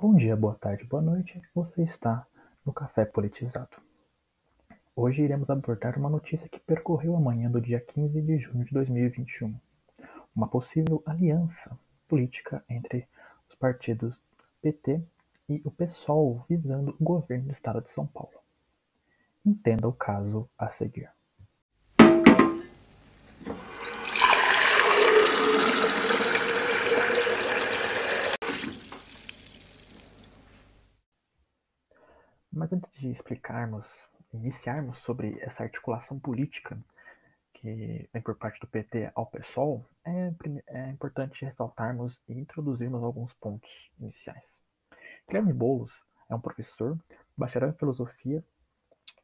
Bom dia, boa tarde, boa noite. Você está no Café Politizado. Hoje iremos abordar uma notícia que percorreu a manhã do dia 15 de junho de 2021. Uma possível aliança política entre os partidos PT e o PSOL visando o governo do estado de São Paulo. Entenda o caso a seguir. Mas antes de explicarmos, iniciarmos sobre essa articulação política que vem por parte do PT ao PSOL, é, é importante ressaltarmos e introduzirmos alguns pontos iniciais. Guilherme Boulos é um professor, bacharel em filosofia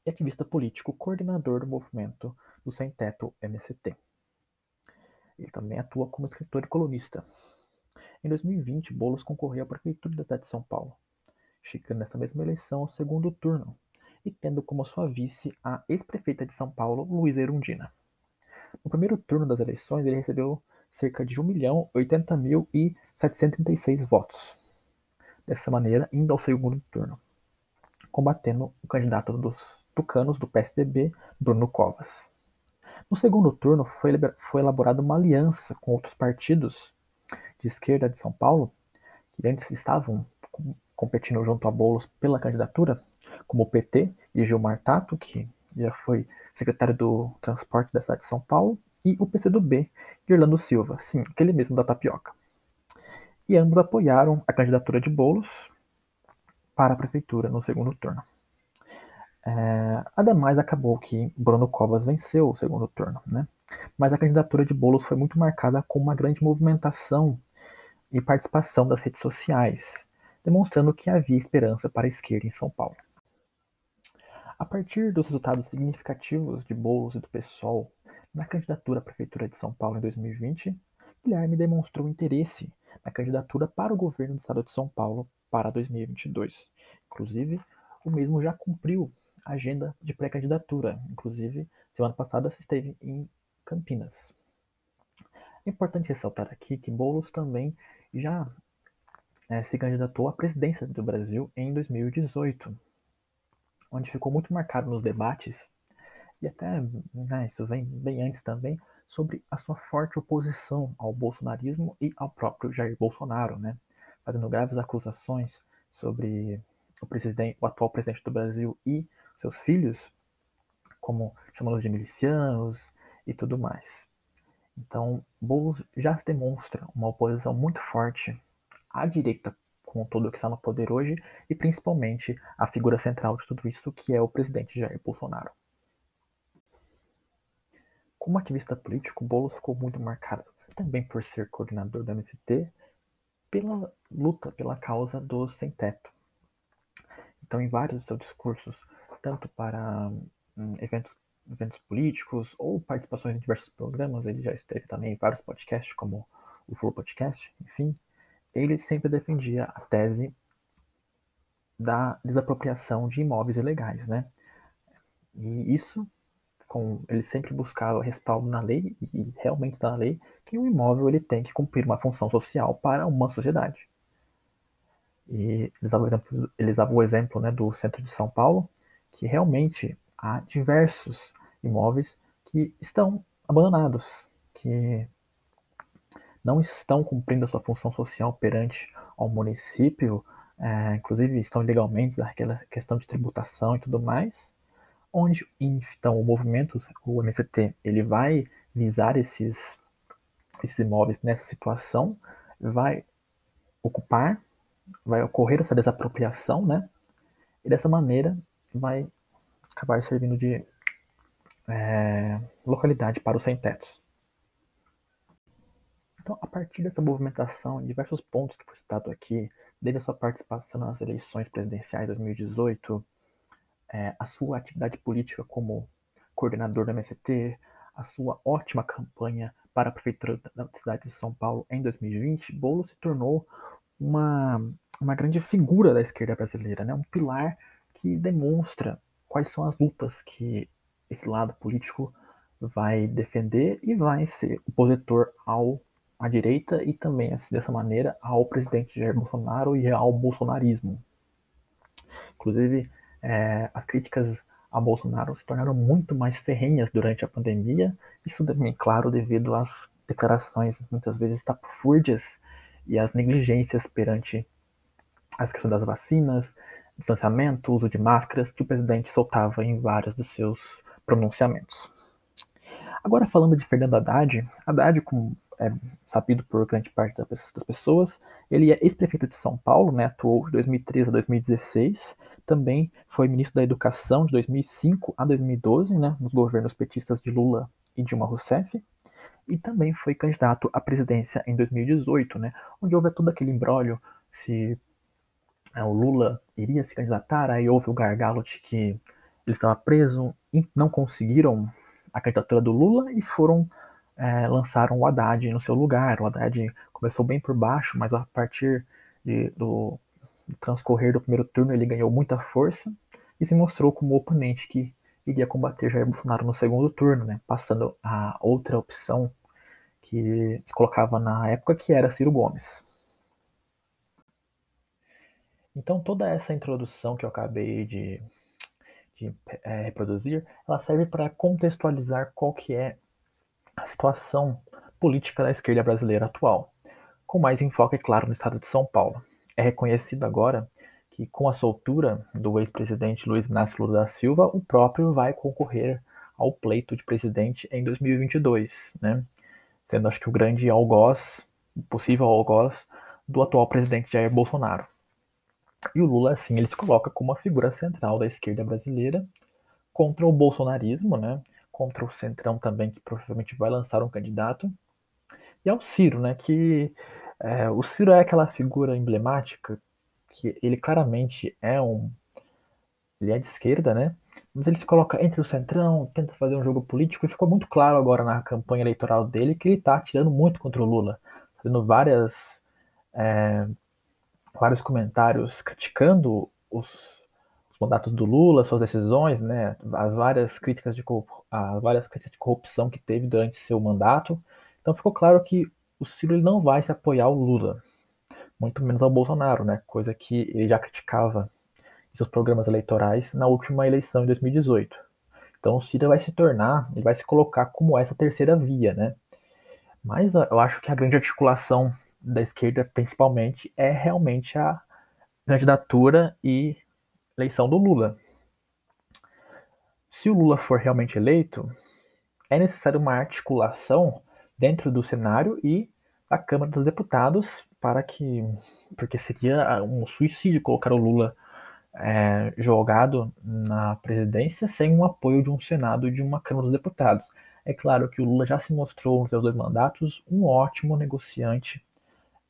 e ativista político, coordenador do movimento do Sem Teto MST. Ele também atua como escritor e colunista. Em 2020, Boulos concorreu à prefeitura da cidade de São Paulo chegando nessa mesma eleição ao segundo turno e tendo como sua vice a ex-prefeita de São Paulo, Luísa Erundina. No primeiro turno das eleições, ele recebeu cerca de 1.080.736 votos. Dessa maneira, indo ao segundo turno, combatendo o candidato dos tucanos do PSDB, Bruno Covas. No segundo turno, foi, foi elaborada uma aliança com outros partidos de esquerda de São Paulo, que antes estavam competindo junto a Boulos pela candidatura, como o PT e Gilmar Tato, que já foi secretário do Transporte da cidade de São Paulo, e o PCdoB de Orlando Silva, sim, aquele mesmo da tapioca. E ambos apoiaram a candidatura de Boulos para a prefeitura no segundo turno. É, ademais, acabou que Bruno Covas venceu o segundo turno, né? mas a candidatura de Boulos foi muito marcada com uma grande movimentação e participação das redes sociais, demonstrando que havia esperança para a esquerda em São Paulo. A partir dos resultados significativos de Boulos e do PSOL na candidatura à Prefeitura de São Paulo em 2020, Guilherme demonstrou interesse na candidatura para o governo do estado de São Paulo para 2022. Inclusive, o mesmo já cumpriu a agenda de pré-candidatura. Inclusive, semana passada se esteve em Campinas. É importante ressaltar aqui que Boulos também já é, se candidatou à presidência do Brasil em 2018, onde ficou muito marcado nos debates, e até né, isso vem bem antes também, sobre a sua forte oposição ao bolsonarismo e ao próprio Jair Bolsonaro, né, fazendo graves acusações sobre o, presidente, o atual presidente do Brasil e seus filhos, como chamando de milicianos e tudo mais. Então, Boulos já demonstra uma oposição muito forte a direita com tudo que está no poder hoje e principalmente a figura central de tudo isso, que é o presidente Jair Bolsonaro. Como ativista político, Boulos ficou muito marcado também por ser coordenador do MST pela luta pela causa dos sem-teto. Então, em vários dos seus discursos, tanto para hum, eventos, eventos políticos ou participações em diversos programas, ele já esteve também em vários podcasts, como o Flow Podcast, enfim, ele sempre defendia a tese da desapropriação de imóveis ilegais, né? E isso, com, ele sempre buscava respaldo na lei, e realmente está na lei, que um imóvel ele tem que cumprir uma função social para uma sociedade. E eles davam o exemplo, eles davam o exemplo né, do centro de São Paulo, que realmente há diversos imóveis que estão abandonados, que não estão cumprindo a sua função social perante ao município, é, inclusive estão ilegalmente naquela questão de tributação e tudo mais, onde então o movimento, o MST, ele vai visar esses, esses imóveis nessa situação, vai ocupar, vai ocorrer essa desapropriação, né? E dessa maneira vai acabar servindo de é, localidade para os sem-tetos. Então, a partir dessa movimentação, em diversos pontos que foi citado aqui, desde a sua participação nas eleições presidenciais de 2018, é, a sua atividade política como coordenador da MST, a sua ótima campanha para a prefeitura da cidade de São Paulo em 2020, Bolo se tornou uma, uma grande figura da esquerda brasileira, né? um pilar que demonstra quais são as lutas que esse lado político vai defender e vai ser opositor ao à direita e também, assim, dessa maneira, ao presidente Jair Bolsonaro e ao bolsonarismo. Inclusive, é, as críticas a Bolsonaro se tornaram muito mais ferrenhas durante a pandemia, isso também, claro, devido às declarações muitas vezes tapufúrdias e às negligências perante as questões das vacinas, distanciamento, uso de máscaras que o presidente soltava em vários dos seus pronunciamentos. Agora falando de Fernando Haddad, Haddad, como é sabido por grande parte das pessoas, ele é ex-prefeito de São Paulo, né, atuou de 2013 a 2016, também foi ministro da Educação de 2005 a 2012, né, nos governos petistas de Lula e Dilma Rousseff, e também foi candidato à presidência em 2018, né, onde houve todo aquele embrólio se é, o Lula iria se candidatar, aí houve o gargalo de que ele estava preso e não conseguiram a candidatura do Lula e foram é, lançaram o Haddad no seu lugar. O Haddad começou bem por baixo, mas a partir de, do, do transcorrer do primeiro turno ele ganhou muita força e se mostrou como oponente que iria combater Jair Bolsonaro no segundo turno, né, passando a outra opção que se colocava na época, que era Ciro Gomes. Então toda essa introdução que eu acabei de de é, reproduzir, ela serve para contextualizar qual que é a situação política da esquerda brasileira atual, com mais enfoque, é claro, no estado de São Paulo. É reconhecido agora que, com a soltura do ex-presidente Luiz Inácio Lula da Silva, o próprio vai concorrer ao pleito de presidente em 2022, né? sendo acho que o grande algoz, possível algoz, do atual presidente Jair Bolsonaro. E o Lula, assim, ele se coloca como uma figura central da esquerda brasileira contra o bolsonarismo, né? Contra o Centrão também, que provavelmente vai lançar um candidato. E ao Ciro, né? Que é, o Ciro é aquela figura emblemática que ele claramente é um. Ele é de esquerda, né? Mas ele se coloca entre o Centrão, tenta fazer um jogo político, e ficou muito claro agora na campanha eleitoral dele que ele está tirando muito contra o Lula, fazendo várias. É, vários comentários criticando os, os, mandatos do Lula, suas decisões, né, as várias críticas de as várias críticas de corrupção que teve durante seu mandato. Então ficou claro que o Ciro não vai se apoiar ao Lula, muito menos ao Bolsonaro, né, coisa que ele já criticava em seus programas eleitorais na última eleição em 2018. Então o Ciro vai se tornar, ele vai se colocar como essa terceira via, né? Mas eu acho que a grande articulação da esquerda, principalmente, é realmente a candidatura e eleição do Lula. Se o Lula for realmente eleito, é necessário uma articulação dentro do cenário e da Câmara dos Deputados para que, porque seria um suicídio colocar o Lula é, jogado na presidência sem o apoio de um Senado e de uma Câmara dos Deputados. É claro que o Lula já se mostrou nos seus dois mandatos um ótimo negociante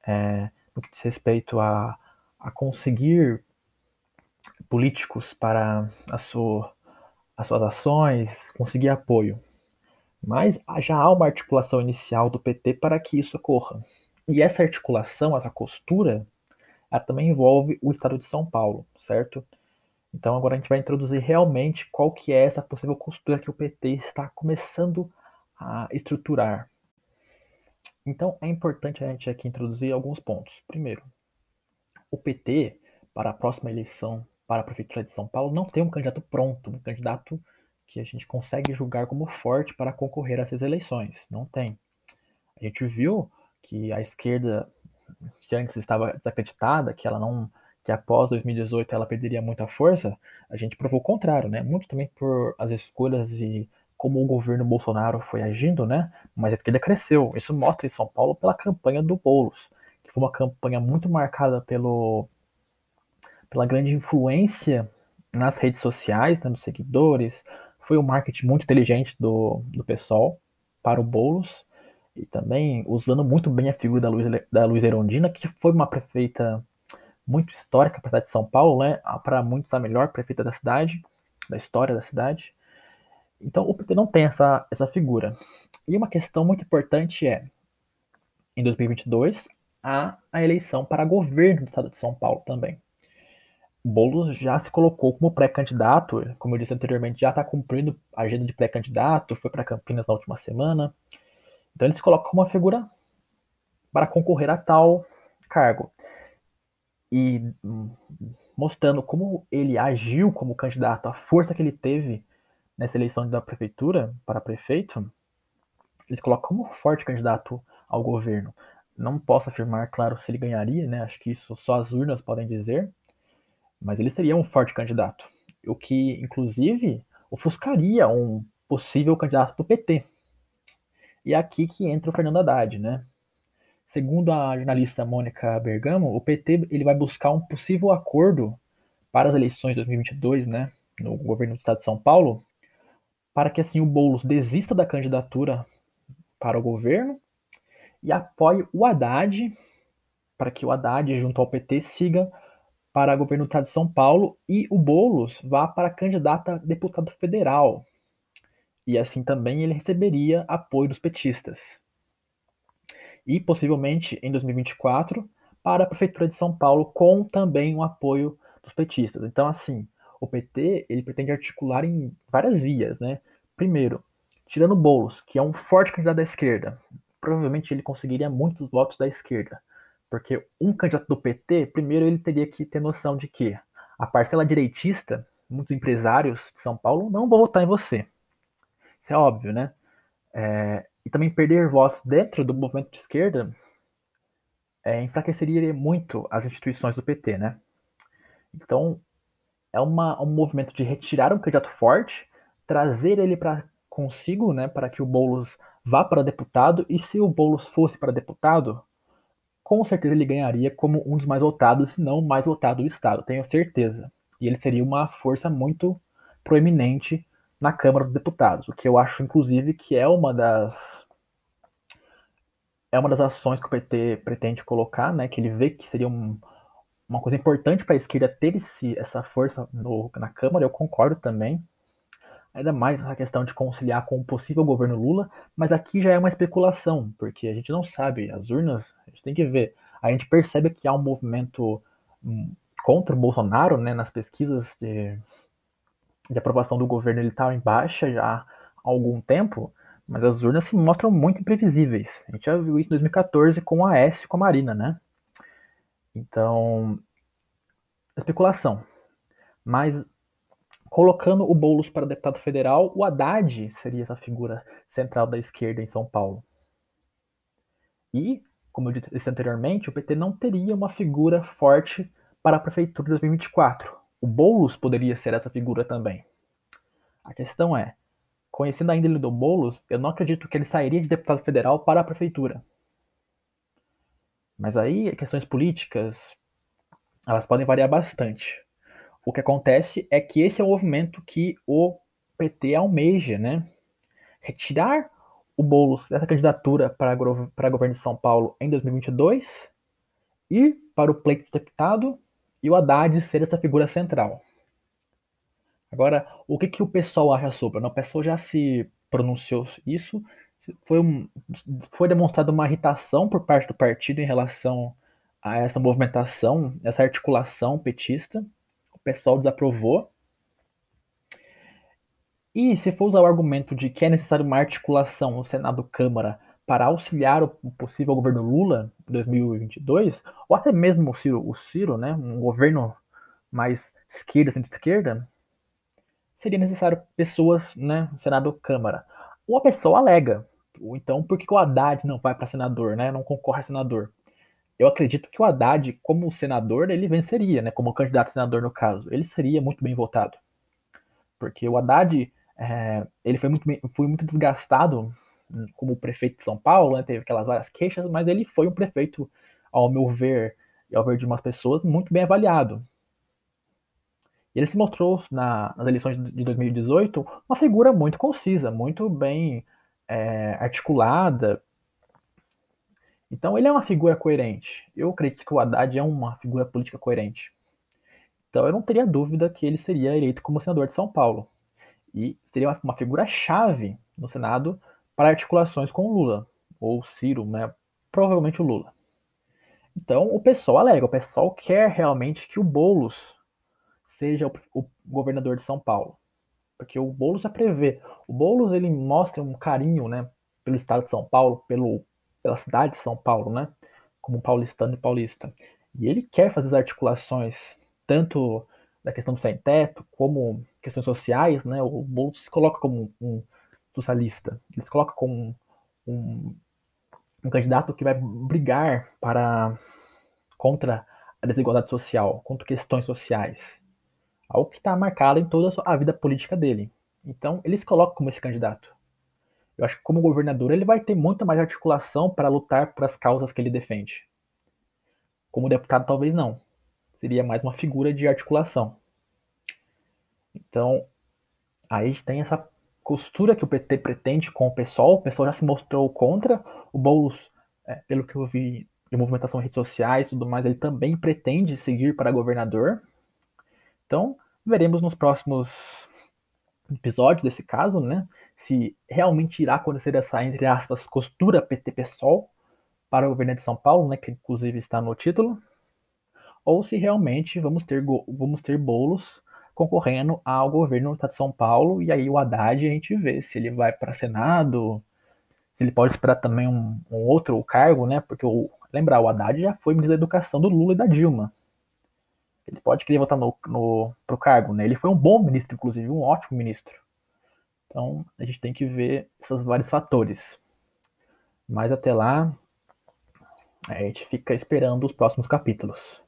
é, no que diz respeito a, a conseguir políticos para a sua, as suas ações, conseguir apoio. Mas já há uma articulação inicial do PT para que isso ocorra. E essa articulação, essa costura, ela também envolve o estado de São Paulo, certo? Então agora a gente vai introduzir realmente qual que é essa possível costura que o PT está começando a estruturar. Então é importante a gente aqui introduzir alguns pontos. Primeiro, o PT, para a próxima eleição para a Prefeitura de São Paulo, não tem um candidato pronto, um candidato que a gente consegue julgar como forte para concorrer a essas eleições. Não tem. A gente viu que a esquerda, se antes estava desacreditada, que ela não que após 2018 ela perderia muita força, a gente provou o contrário, né? Muito também por as escolhas e como o governo Bolsonaro foi agindo, né? Mas a esquerda cresceu. Isso mostra em São Paulo pela campanha do Boulos, que foi uma campanha muito marcada pelo, pela grande influência nas redes sociais, né, seguidores. Foi um marketing muito inteligente do, do pessoal para o Boulos e também usando muito bem a figura da Luiz, da Luiz Erondina, que foi uma prefeita muito histórica para a cidade de São Paulo, né? Para muitos a melhor prefeita da cidade, da história da cidade. Então o PT não tem essa, essa figura. E uma questão muito importante é, em 2022, há a eleição para governo do estado de São Paulo também. Boulos já se colocou como pré-candidato, como eu disse anteriormente, já está cumprindo a agenda de pré-candidato, foi para Campinas na última semana. Então ele se coloca como uma figura para concorrer a tal cargo. E hum, mostrando como ele agiu como candidato, a força que ele teve nessa eleição da prefeitura para prefeito, eles colocam como forte candidato ao governo. Não posso afirmar, claro, se ele ganharia, né? Acho que isso só as urnas podem dizer, mas ele seria um forte candidato. O que, inclusive, ofuscaria um possível candidato do PT. E é aqui que entra o Fernando Haddad, né? Segundo a jornalista Mônica Bergamo, o PT ele vai buscar um possível acordo para as eleições de 2022, né, no governo do estado de São Paulo, para que assim o Boulos desista da candidatura para o governo e apoie o Haddad, para que o Haddad, junto ao PT, siga para o governo do estado de São Paulo e o Boulos vá para candidato a deputado federal. E assim também ele receberia apoio dos petistas. E possivelmente em 2024 para a prefeitura de São Paulo com também o apoio dos petistas. Então assim, o PT ele pretende articular em várias vias, né? Primeiro, tirando Boulos, que é um forte candidato da esquerda, provavelmente ele conseguiria muitos votos da esquerda. Porque um candidato do PT, primeiro ele teria que ter noção de que a parcela direitista, muitos empresários de São Paulo, não vão votar em você. Isso é óbvio, né? É, e também perder votos dentro do movimento de esquerda é, enfraqueceria muito as instituições do PT, né? Então, é uma, um movimento de retirar um candidato forte, trazer ele para consigo, né, para que o Boulos vá para deputado, e se o Boulos fosse para deputado, com certeza ele ganharia como um dos mais votados, se não o mais votado do Estado, tenho certeza. E ele seria uma força muito proeminente na Câmara dos Deputados, o que eu acho, inclusive, que é uma das é uma das ações que o PT pretende colocar, né, que ele vê que seria um, uma coisa importante para a esquerda ter esse, essa força no, na Câmara, eu concordo também, ainda mais essa questão de conciliar com o possível governo Lula, mas aqui já é uma especulação, porque a gente não sabe, as urnas, a gente tem que ver. A gente percebe que há um movimento hum, contra o Bolsonaro, né, nas pesquisas de, de aprovação do governo, ele está em baixa já há algum tempo, mas as urnas se mostram muito imprevisíveis. A gente já viu isso em 2014 com a S e com a Marina, né? Então, especulação. Mas colocando o Boulos para deputado federal, o Haddad seria essa figura central da esquerda em São Paulo. E, como eu disse anteriormente, o PT não teria uma figura forte para a prefeitura de 2024. O Boulos poderia ser essa figura também. A questão é, conhecendo a índole do Boulos, eu não acredito que ele sairia de deputado federal para a prefeitura. Mas aí, questões políticas, elas podem variar bastante. O que acontece é que esse é o movimento que o PT almeja, né? Retirar o Boulos dessa candidatura para, para governo de São Paulo em 2022 e para o pleito de deputado e o Haddad ser essa figura central. Agora, o que, que o pessoal acha sobre? O pessoal já se pronunciou isso. Foi, um, foi demonstrada uma irritação por parte do partido em relação a essa movimentação, essa articulação petista pessoal desaprovou. E se for usar o argumento de que é necessário uma articulação no Senado-Câmara para auxiliar o possível governo Lula em 2022, ou até mesmo o Ciro, o Ciro né, um governo mais esquerda, centro-esquerda, seria necessário pessoas né, no Senado-Câmara. Ou a pessoa alega, ou então por que o Haddad não vai para senador, né, não concorre a senador? eu acredito que o Haddad, como senador, ele venceria, né? Como candidato a senador no caso, ele seria muito bem votado, porque o Haddad é, ele foi muito, foi muito desgastado como prefeito de São Paulo, né? teve aquelas várias queixas, mas ele foi um prefeito, ao meu ver e ao ver de umas pessoas, muito bem avaliado. Ele se mostrou na, nas eleições de 2018 uma figura muito concisa, muito bem é, articulada, então ele é uma figura coerente. Eu acredito que o Haddad é uma figura política coerente. Então eu não teria dúvida que ele seria eleito como senador de São Paulo. E seria uma figura-chave no Senado para articulações com o Lula, ou Ciro, né? provavelmente o Lula. Então o pessoal alega, o pessoal quer realmente que o Boulos seja o, o governador de São Paulo. Porque o Boulos já prevê. O Boulos ele mostra um carinho né, pelo estado de São Paulo, pelo pela cidade de São Paulo, né? como paulistano e paulista. E ele quer fazer as articulações, tanto da questão do sem-teto, como questões sociais, né? O Boulos se coloca como um socialista, ele se coloca como um, um candidato que vai brigar para contra a desigualdade social, contra questões sociais. Algo que está marcado em toda a vida política dele. Então, ele se coloca como esse candidato. Eu acho que como governador ele vai ter muito mais articulação para lutar por as causas que ele defende. Como deputado, talvez não. Seria mais uma figura de articulação. Então, aí tem essa costura que o PT pretende com o PSOL. O PSOL já se mostrou contra. O Boulos, é, pelo que eu vi de movimentação em redes sociais e tudo mais, ele também pretende seguir para governador. Então, veremos nos próximos episódios desse caso, né? Se realmente irá acontecer essa, entre aspas, costura PT-PSOL para o governo de São Paulo, né? Que inclusive está no título. Ou se realmente vamos ter, vamos ter bolos concorrendo ao governo do estado de São Paulo, e aí o Haddad a gente vê se ele vai para Senado, se ele pode esperar também um, um outro cargo, né? Porque o, lembrar, o Haddad já foi ministro da Educação do Lula e da Dilma. Ele pode querer votar no, no, pro cargo, né? Ele foi um bom ministro, inclusive, um ótimo ministro. Então, a gente tem que ver esses vários fatores. Mas até lá, a gente fica esperando os próximos capítulos.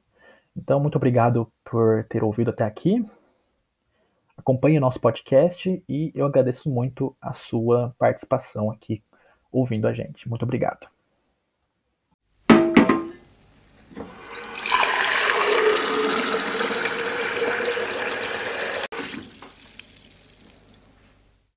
Então, muito obrigado por ter ouvido até aqui. Acompanhe o nosso podcast e eu agradeço muito a sua participação aqui ouvindo a gente. Muito obrigado.